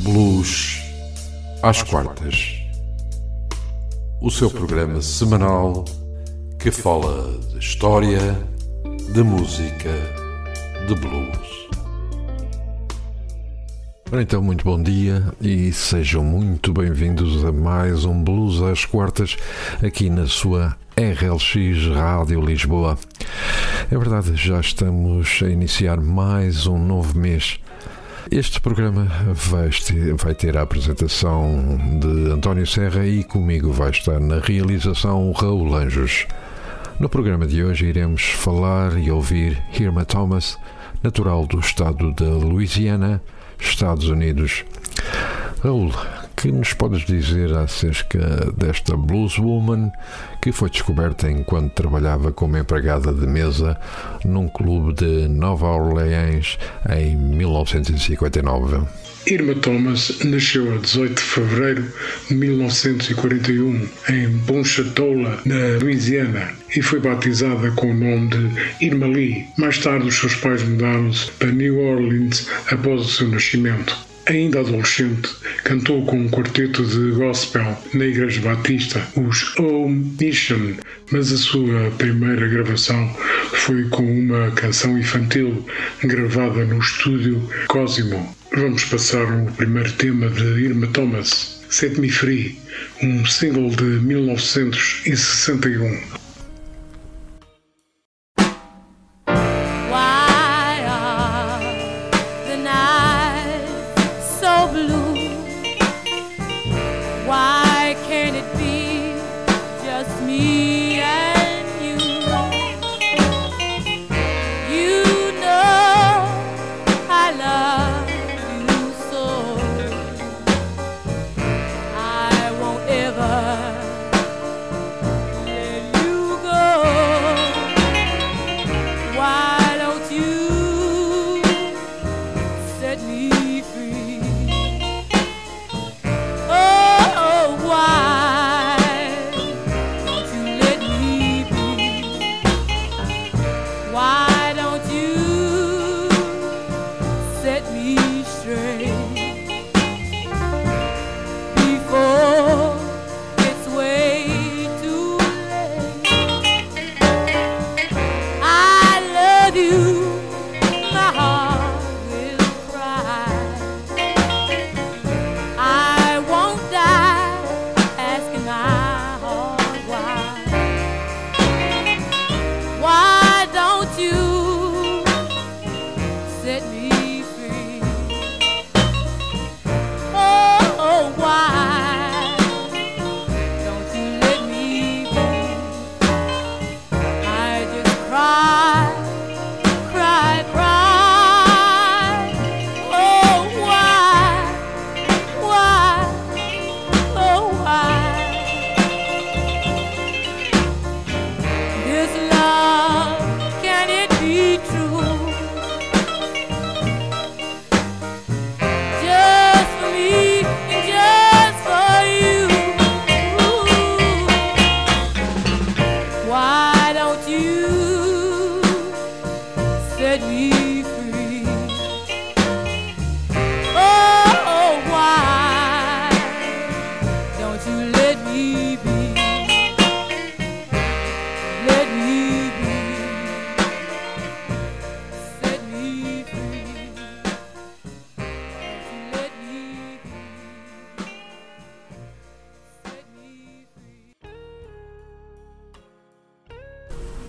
Blues às quartas. O seu programa semanal que fala de história, de música, de blues. Então, muito bom dia e sejam muito bem-vindos a mais um Blues às Quartas aqui na sua RLX Rádio Lisboa. É verdade, já estamos a iniciar mais um novo mês. Este programa vai ter, a apresentação de António Serra e comigo vai estar na realização Raul Anjos. No programa de hoje iremos falar e ouvir Irma Thomas, natural do estado da Louisiana, Estados Unidos. Raul, que nos podes dizer acerca desta blueswoman que foi descoberta enquanto trabalhava como empregada de mesa num clube de Nova Orleans em 1959? Irma Thomas nasceu a 18 de fevereiro de 1941 em Ponchatoula, na Louisiana, e foi batizada com o nome de Irma Lee. Mais tarde, os seus pais mudaram-se para New Orleans após o seu nascimento. Ainda adolescente, cantou com um quarteto de gospel na Igreja Batista, os Home Mission, mas a sua primeira gravação foi com uma canção infantil gravada no estúdio Cosimo. Vamos passar o primeiro tema de Irma Thomas, Set Me Free, um single de 1961.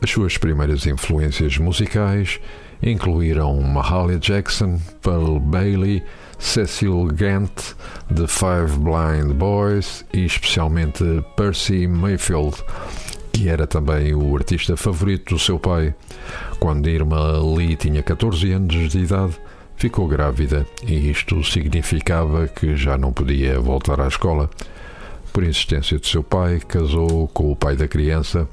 As suas primeiras influências musicais incluíram Mahalia Jackson, Pearl Bailey, Cecil Gant, The Five Blind Boys e especialmente Percy Mayfield, que era também o artista favorito do seu pai. Quando Irma Lee tinha 14 anos de idade, ficou grávida e isto significava que já não podia voltar à escola. Por insistência de seu pai, casou com o pai da criança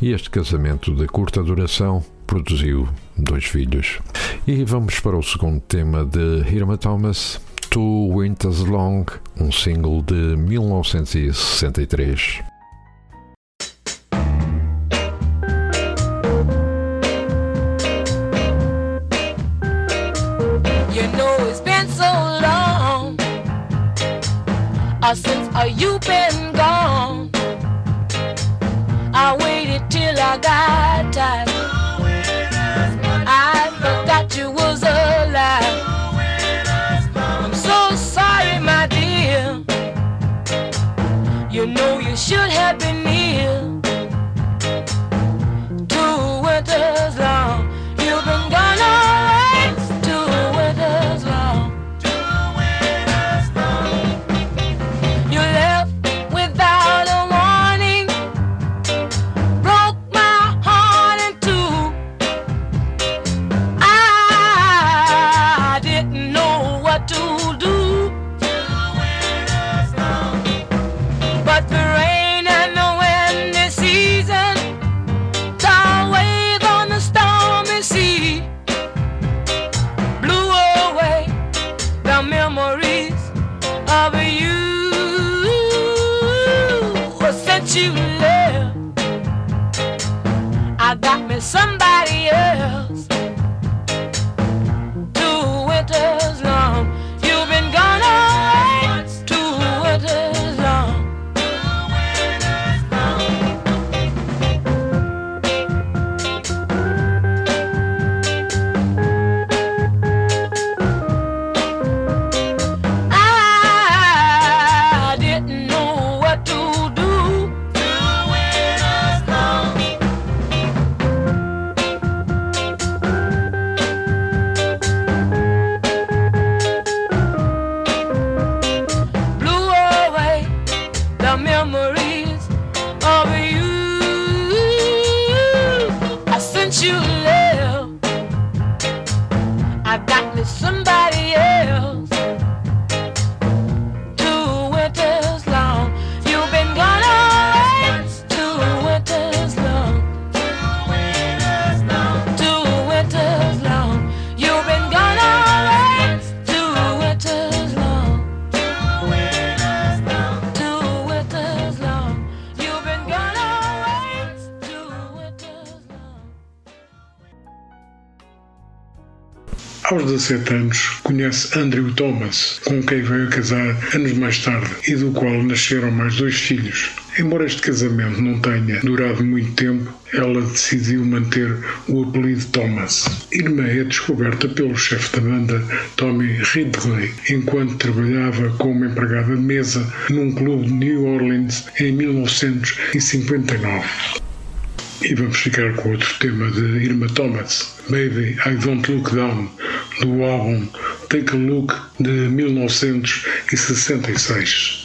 e este casamento de curta duração produziu dois filhos. E vamos para o segundo tema de Irma Thomas, To Winters Long, um single de 1963. you been Aos 17 anos, conhece Andrew Thomas, com quem veio casar anos mais tarde e do qual nasceram mais dois filhos. Embora este casamento não tenha durado muito tempo, ela decidiu manter o apelido Thomas. Irmã é descoberta pelo chefe da banda, Tommy Ridley, enquanto trabalhava como empregada de mesa num clube de New Orleans em 1959. E vamos ficar com outro tema de Irma Thomas, Baby I Don't Look Down, do álbum Take a Look de 1966.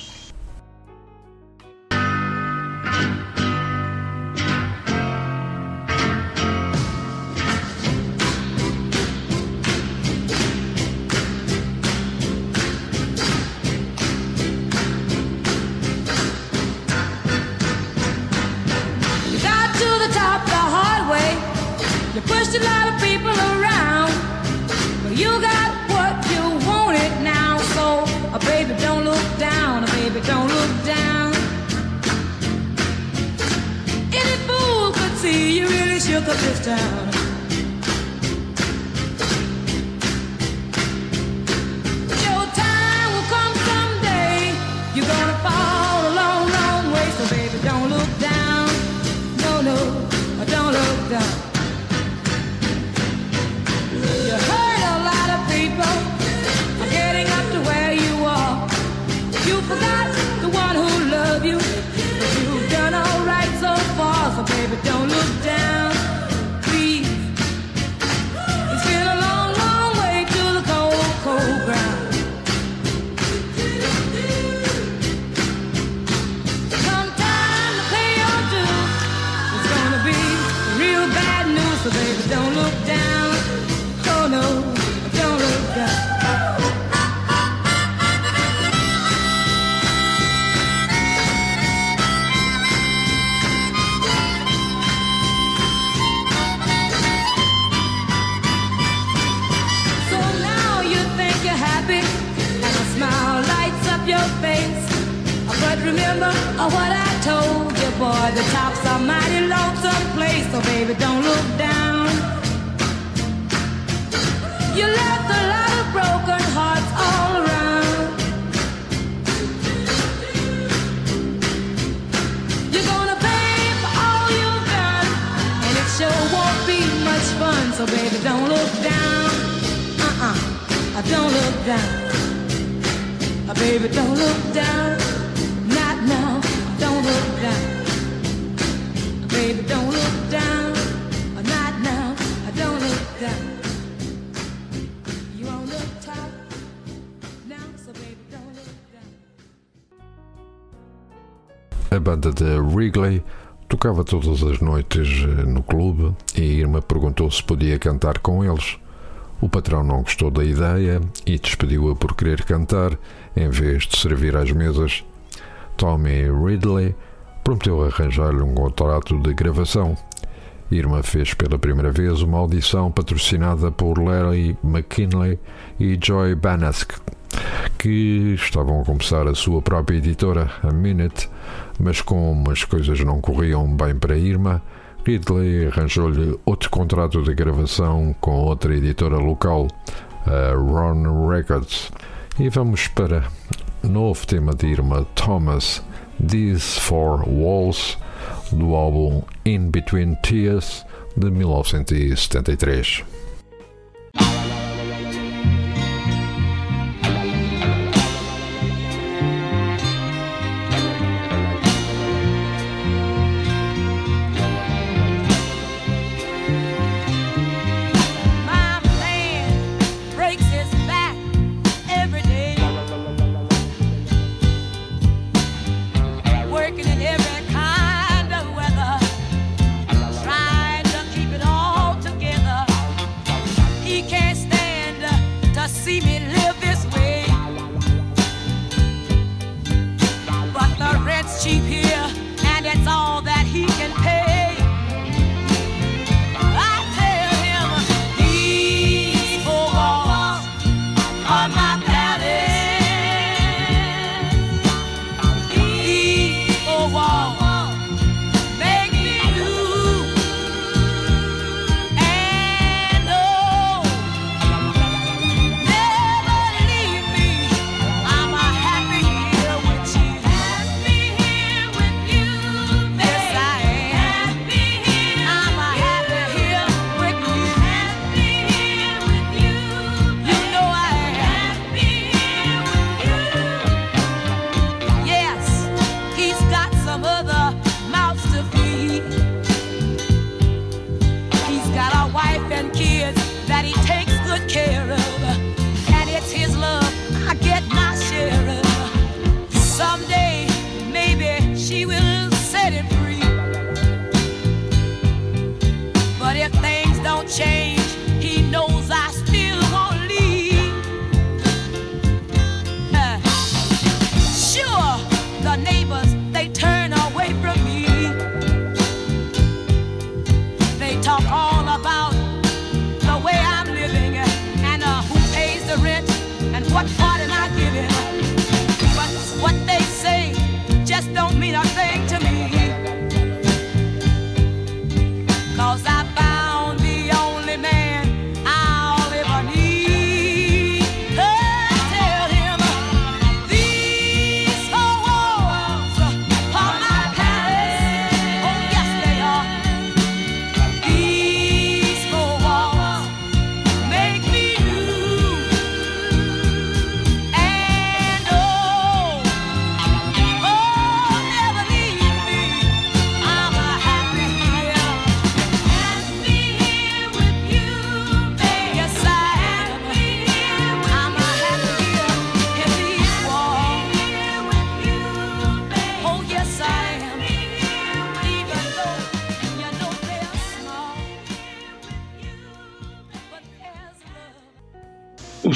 Don't look down. Baby, don't look down. Not now. Don't look down. Baby, don't look down. Not now. Don't look down. You baby, don't look down. A banda de Wrigley tocava todas as noites eh, no clube e Irma perguntou se podia cantar com eles. O patrão não gostou da ideia e despediu-a por querer cantar em vez de servir às mesas. Tommy Ridley prometeu arranjar-lhe um contrato de gravação. Irma fez pela primeira vez uma audição patrocinada por Larry McKinley e Joy Banask, que estavam a começar a sua própria editora, a Minute, mas como as coisas não corriam bem para Irma, Ridley arranjou-lhe outro contrato de gravação com outra editora local, a Ron Records. E vamos para novo tema de Irma Thomas, These Four Walls, do álbum In Between Tears, de 1973.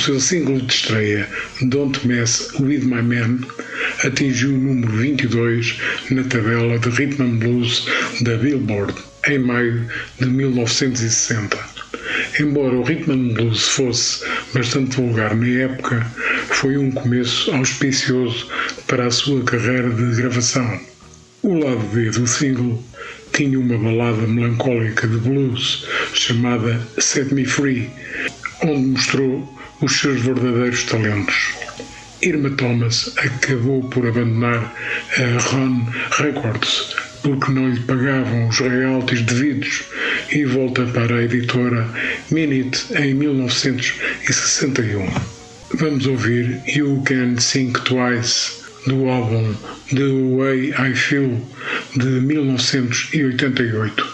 Seu single de estreia, Don't Mess With My Man, atingiu o número 22 na tabela de Rhythm and Blues da Billboard em maio de 1960. Embora o Rhythm and Blues fosse bastante vulgar na época, foi um começo auspicioso para a sua carreira de gravação. O lado B do single tinha uma balada melancólica de blues chamada Set Me Free, onde mostrou os seus verdadeiros talentos. Irma Thomas acabou por abandonar a Ron Records porque não lhe pagavam os royalties devidos e volta para a editora Minute em 1961. Vamos ouvir You Can Think Twice do álbum The Way I Feel de 1988.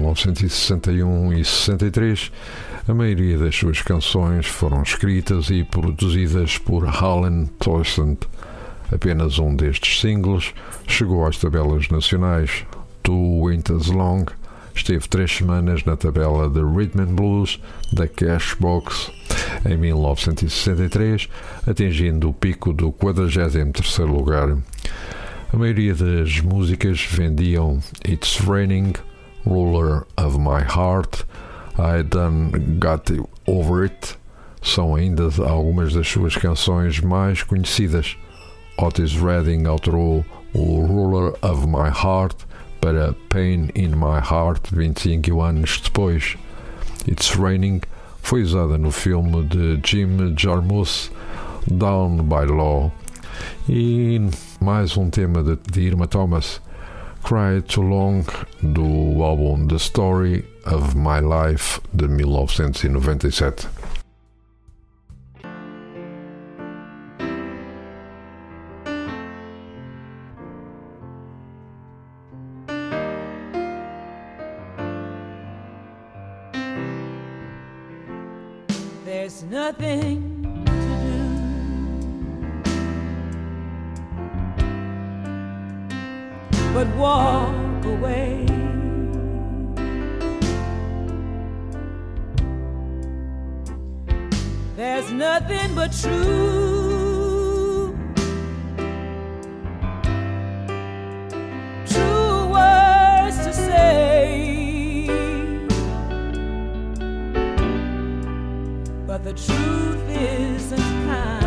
1961 e 63, a maioria das suas canções foram escritas e produzidas por Alan Toysent. Apenas um destes singles chegou às tabelas nacionais. Two Winters Long esteve três semanas na tabela de Rhythm and Blues da Cashbox em 1963, atingindo o pico do 43º lugar. A maioria das músicas vendiam It's Raining, Ruler of My Heart, I Done Got Over It são ainda algumas das suas canções mais conhecidas. Otis Redding alterou o Ruler of My Heart para Pain in My Heart 25 anos depois. It's Raining foi usada no filme de Jim Jarmusch Down by Law. E mais um tema de, de Irma Thomas Cry Too Long do álbum The Story of My Life de 1997. away. There's nothing but true. True words to say. But the truth isn't kind.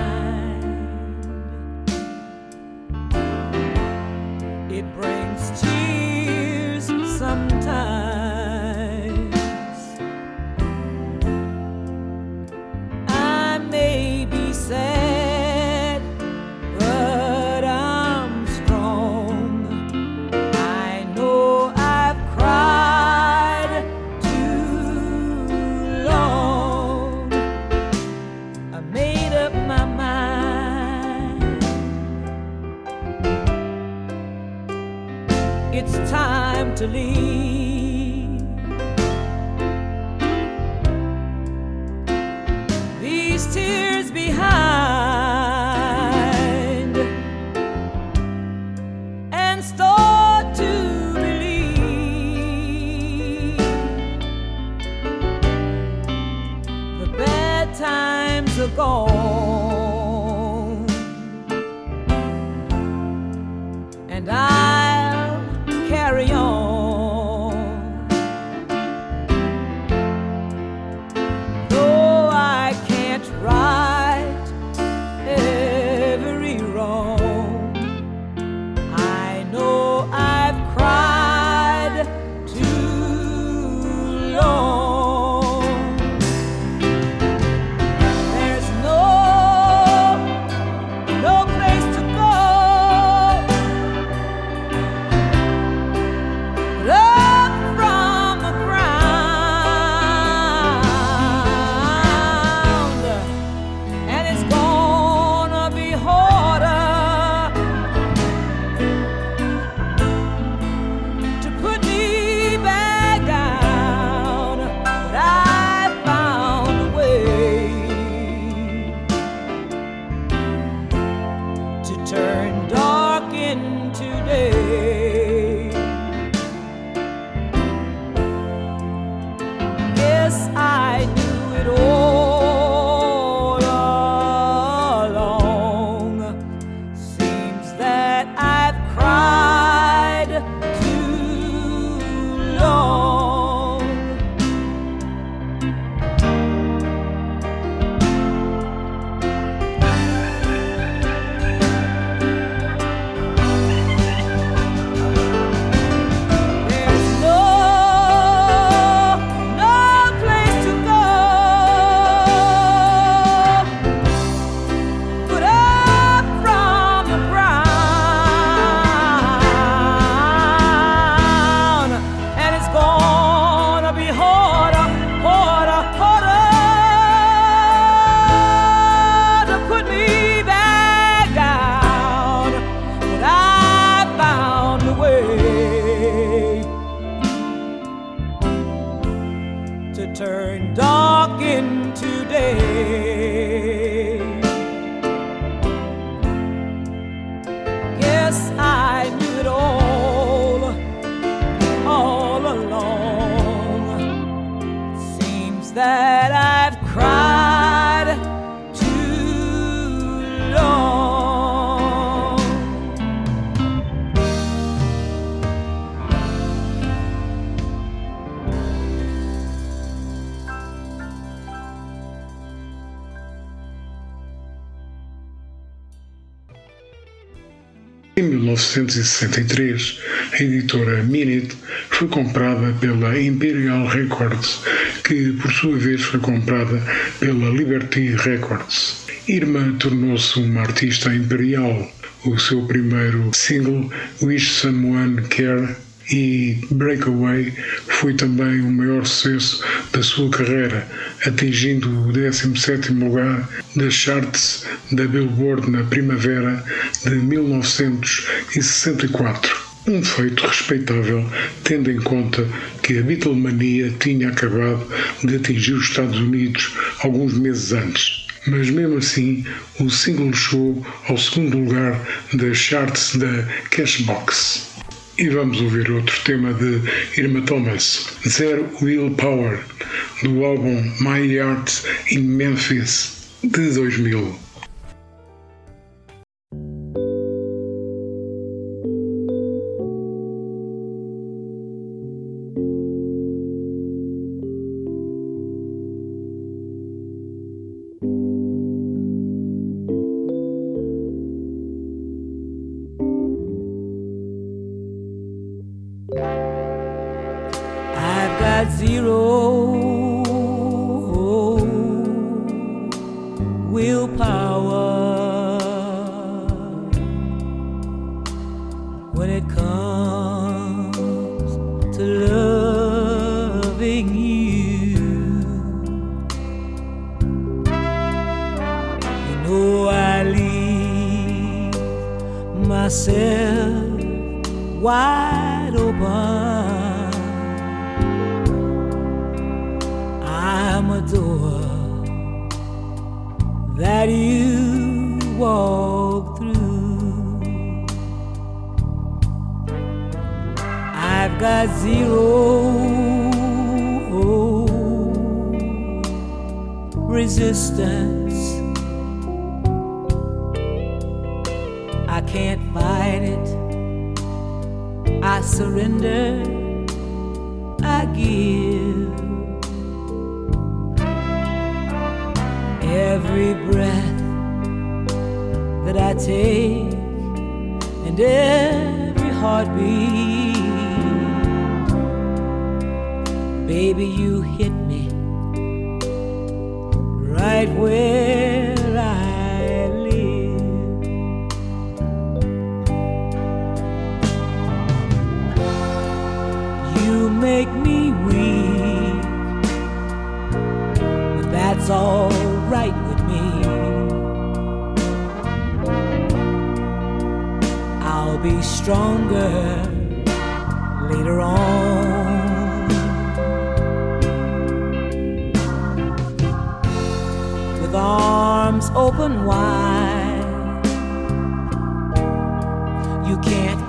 1963, a editora Minute foi comprada pela Imperial Records, que por sua vez foi comprada pela Liberty Records. Irma tornou-se uma artista imperial. O seu primeiro single, Wish Someone Care, e Breakaway foi também o maior sucesso da sua carreira, atingindo o 17 lugar das charts da Billboard na primavera de 1964. Um feito respeitável, tendo em conta que a Beatlemania tinha acabado de atingir os Estados Unidos alguns meses antes. Mas mesmo assim, o single chegou ao segundo lugar das charts da Cashbox. E vamos ouvir outro tema de Irma Thomas, Zero Willpower, do álbum My Heart in Memphis, de 2000. myself wide open. I'm a door that you walk through. I've got zero resistance invited. I surrender, I give. Every breath that I take and every heartbeat, baby, you hit me right where. It's all right with me. I'll be stronger later on. With arms open wide, you can't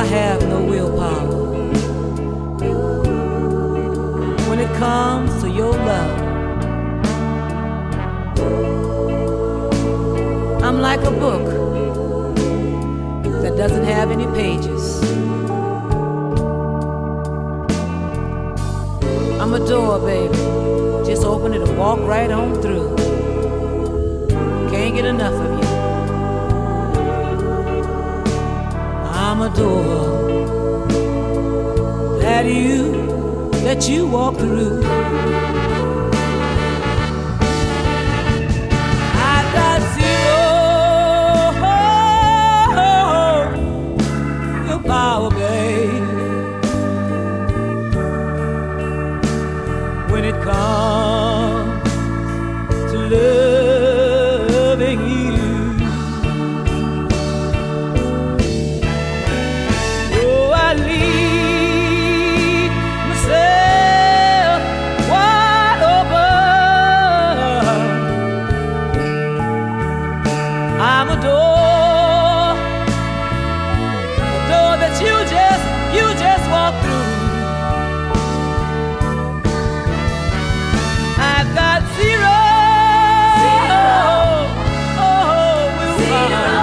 I have no willpower. When it comes to your love, I'm like a book that doesn't have any pages. I'm a door, baby. Just open it and walk right on through. Can't get enough of you. door that you that you walk through. I got zero. When it comes. fly.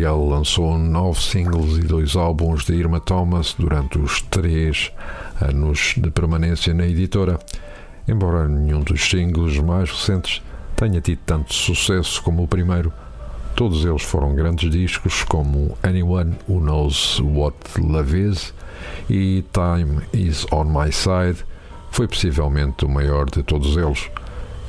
Gabriel lançou nove singles e dois álbuns de Irma Thomas durante os três anos de permanência na editora, embora nenhum dos singles mais recentes tenha tido tanto sucesso como o primeiro. Todos eles foram grandes discos, como Anyone Who Knows What Love Is e Time Is On My Side, foi possivelmente o maior de todos eles.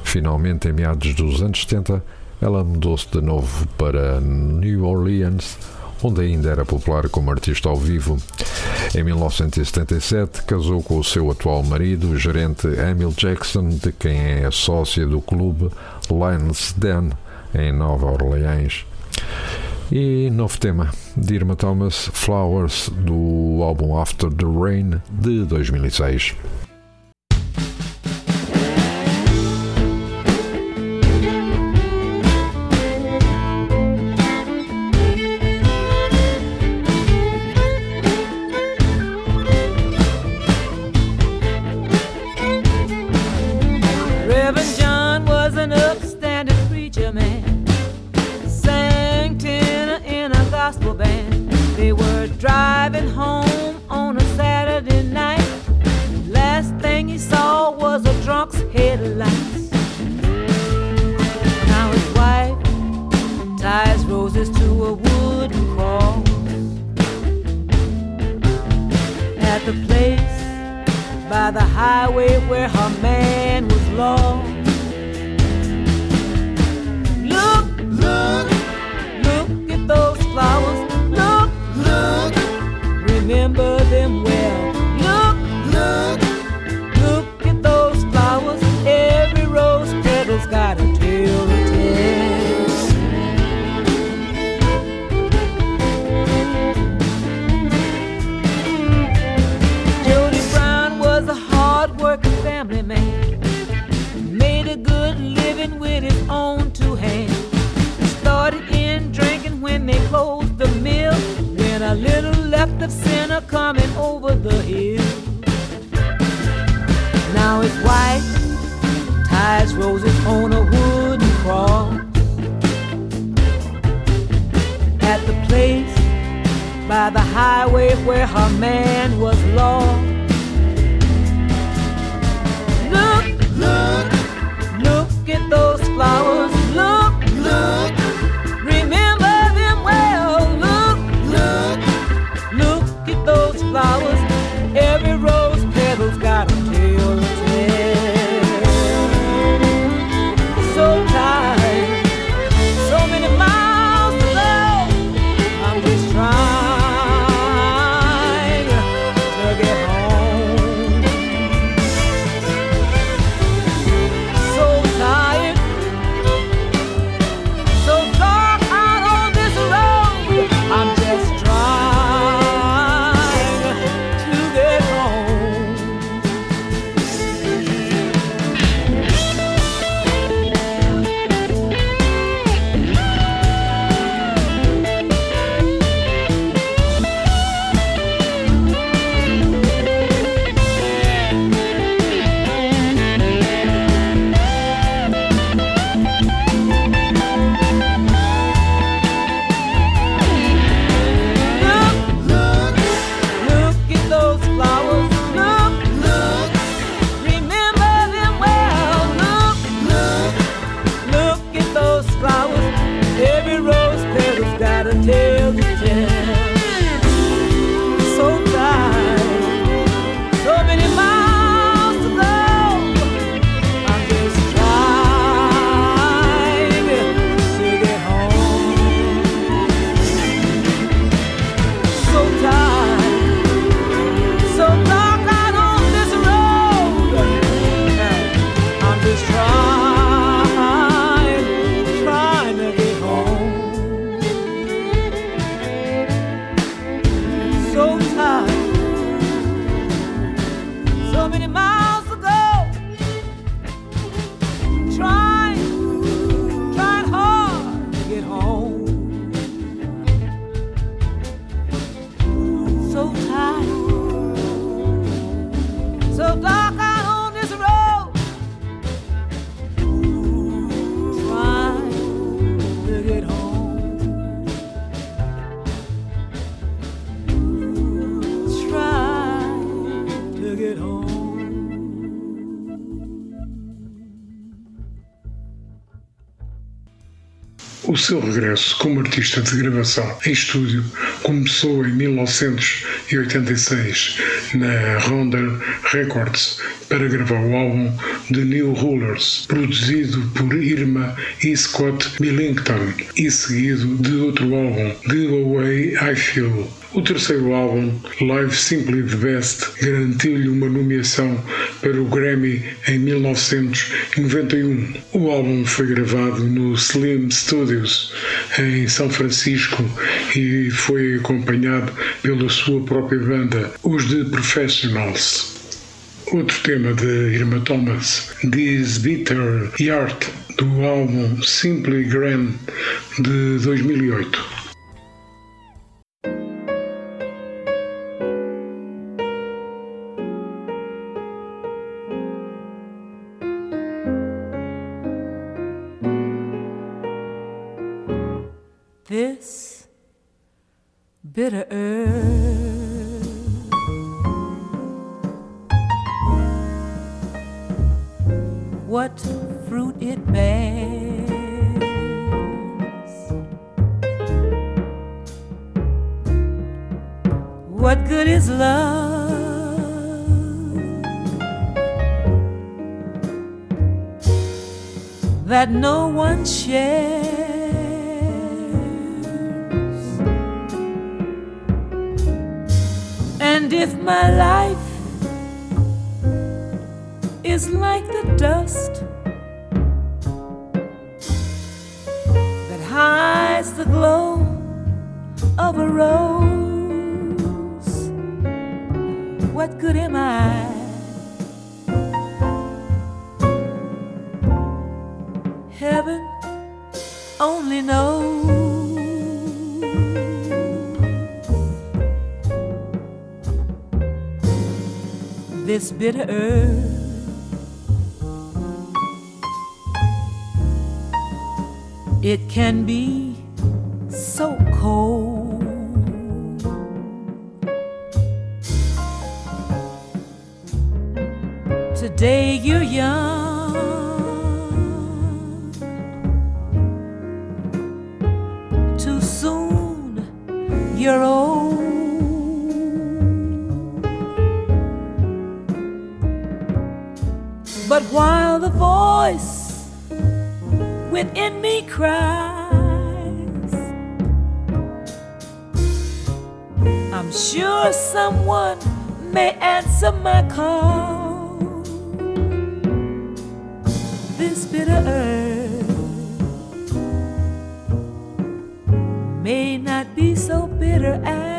Finalmente, em meados dos anos 70, ela mudou-se de novo para New Orleans, onde ainda era popular como artista ao vivo. Em 1977, casou com o seu atual marido, o gerente Emil Jackson, de quem é sócia do clube Lions Den, em Nova Orleans. E novo tema de Irma Thomas, Flowers, do álbum After the Rain de 2006. Left of sinner coming over the hill. Now his wife ties roses on a wooden cross. At the place by the highway where her man was lost. O seu regresso como artista de gravação em estúdio começou em 1986 na Ronda Records para gravar o álbum The New Rulers, produzido por Irma e Scott Billington, e seguido de outro álbum, The Way I Feel. O terceiro álbum, Live Simply the Best, garantiu-lhe uma nomeação para o Grammy em 1991. O álbum foi gravado no Slim Studios em São Francisco e foi acompanhado pela sua própria banda, os The Professionals. Outro tema de Irma Thomas, This Bitter Heart, do álbum Simply Grand de 2008. this bitter earth. What good is love? That no one shares. And if my life is like the dust the glow of a rose, what good am I? Heaven only knows. this bitter earth. It can be I'm sure someone may answer my call. This bitter earth may not be so bitter after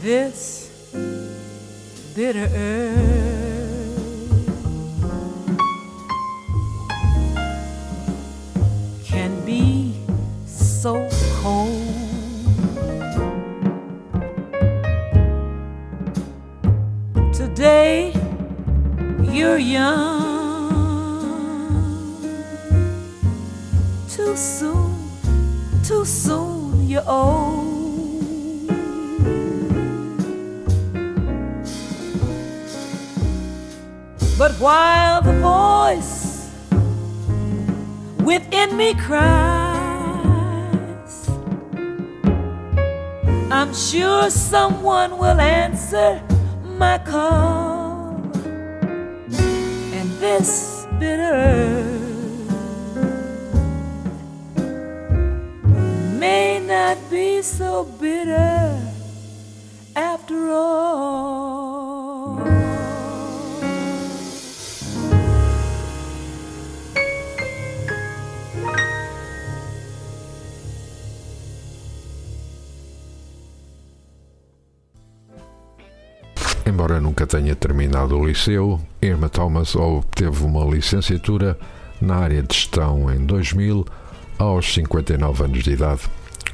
this bitter earth can be so cold. Today you're young, too soon, too soon you're old. But while the voice within me cries, I'm sure someone will answer my call. And this bitter may not be so bitter tenha terminado o liceu, Irma Thomas obteve uma licenciatura na área de gestão em 2000, aos 59 anos de idade.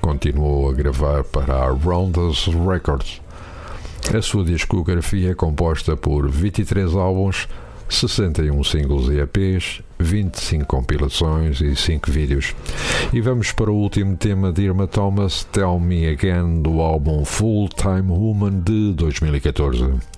Continuou a gravar para a Rounders Records. A sua discografia é composta por 23 álbuns, 61 singles e EPs, 25 compilações e 5 vídeos. E vamos para o último tema de Irma Thomas, Tell Me Again, do álbum Full Time Woman de 2014.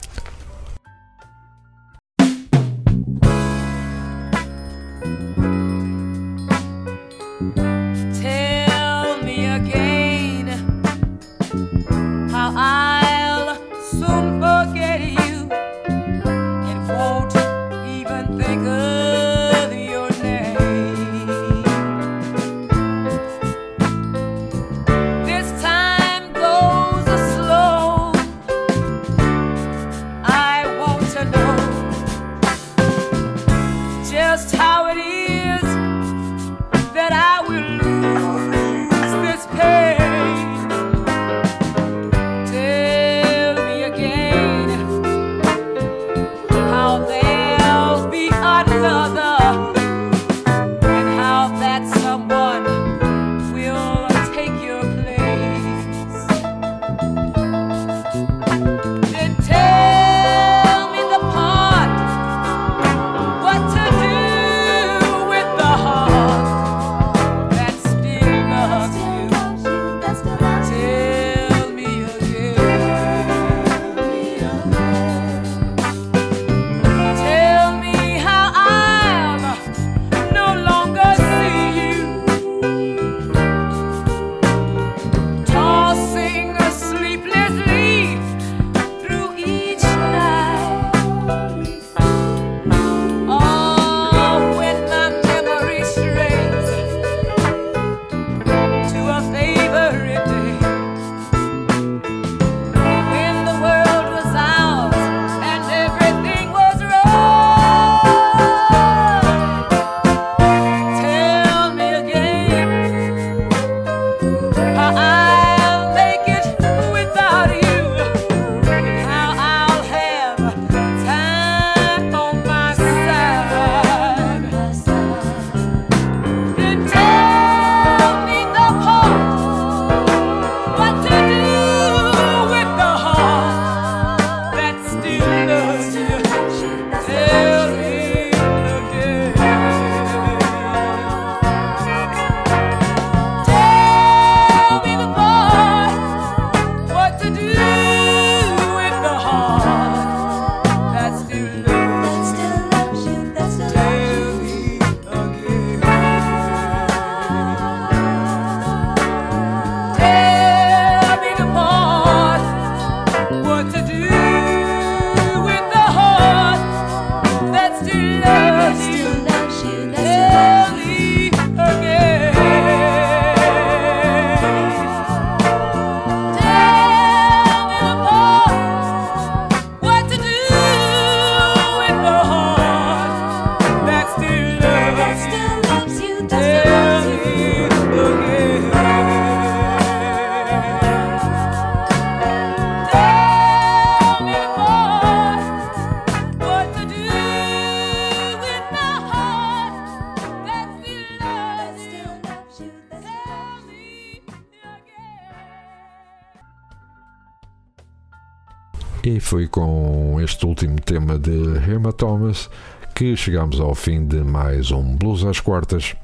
Este último tema de Irma Thomas que chegamos ao fim de mais um Blues às Quartas.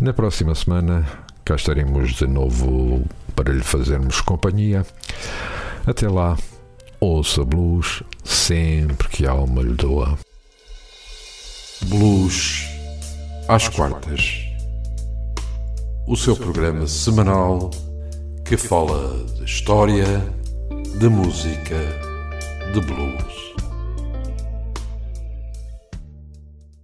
Na próxima semana cá estaremos de novo para lhe fazermos companhia. Até lá, ouça blues sempre que a alma lhe doa. Blues às quartas. O seu programa semanal que fala de história, de música, de blues.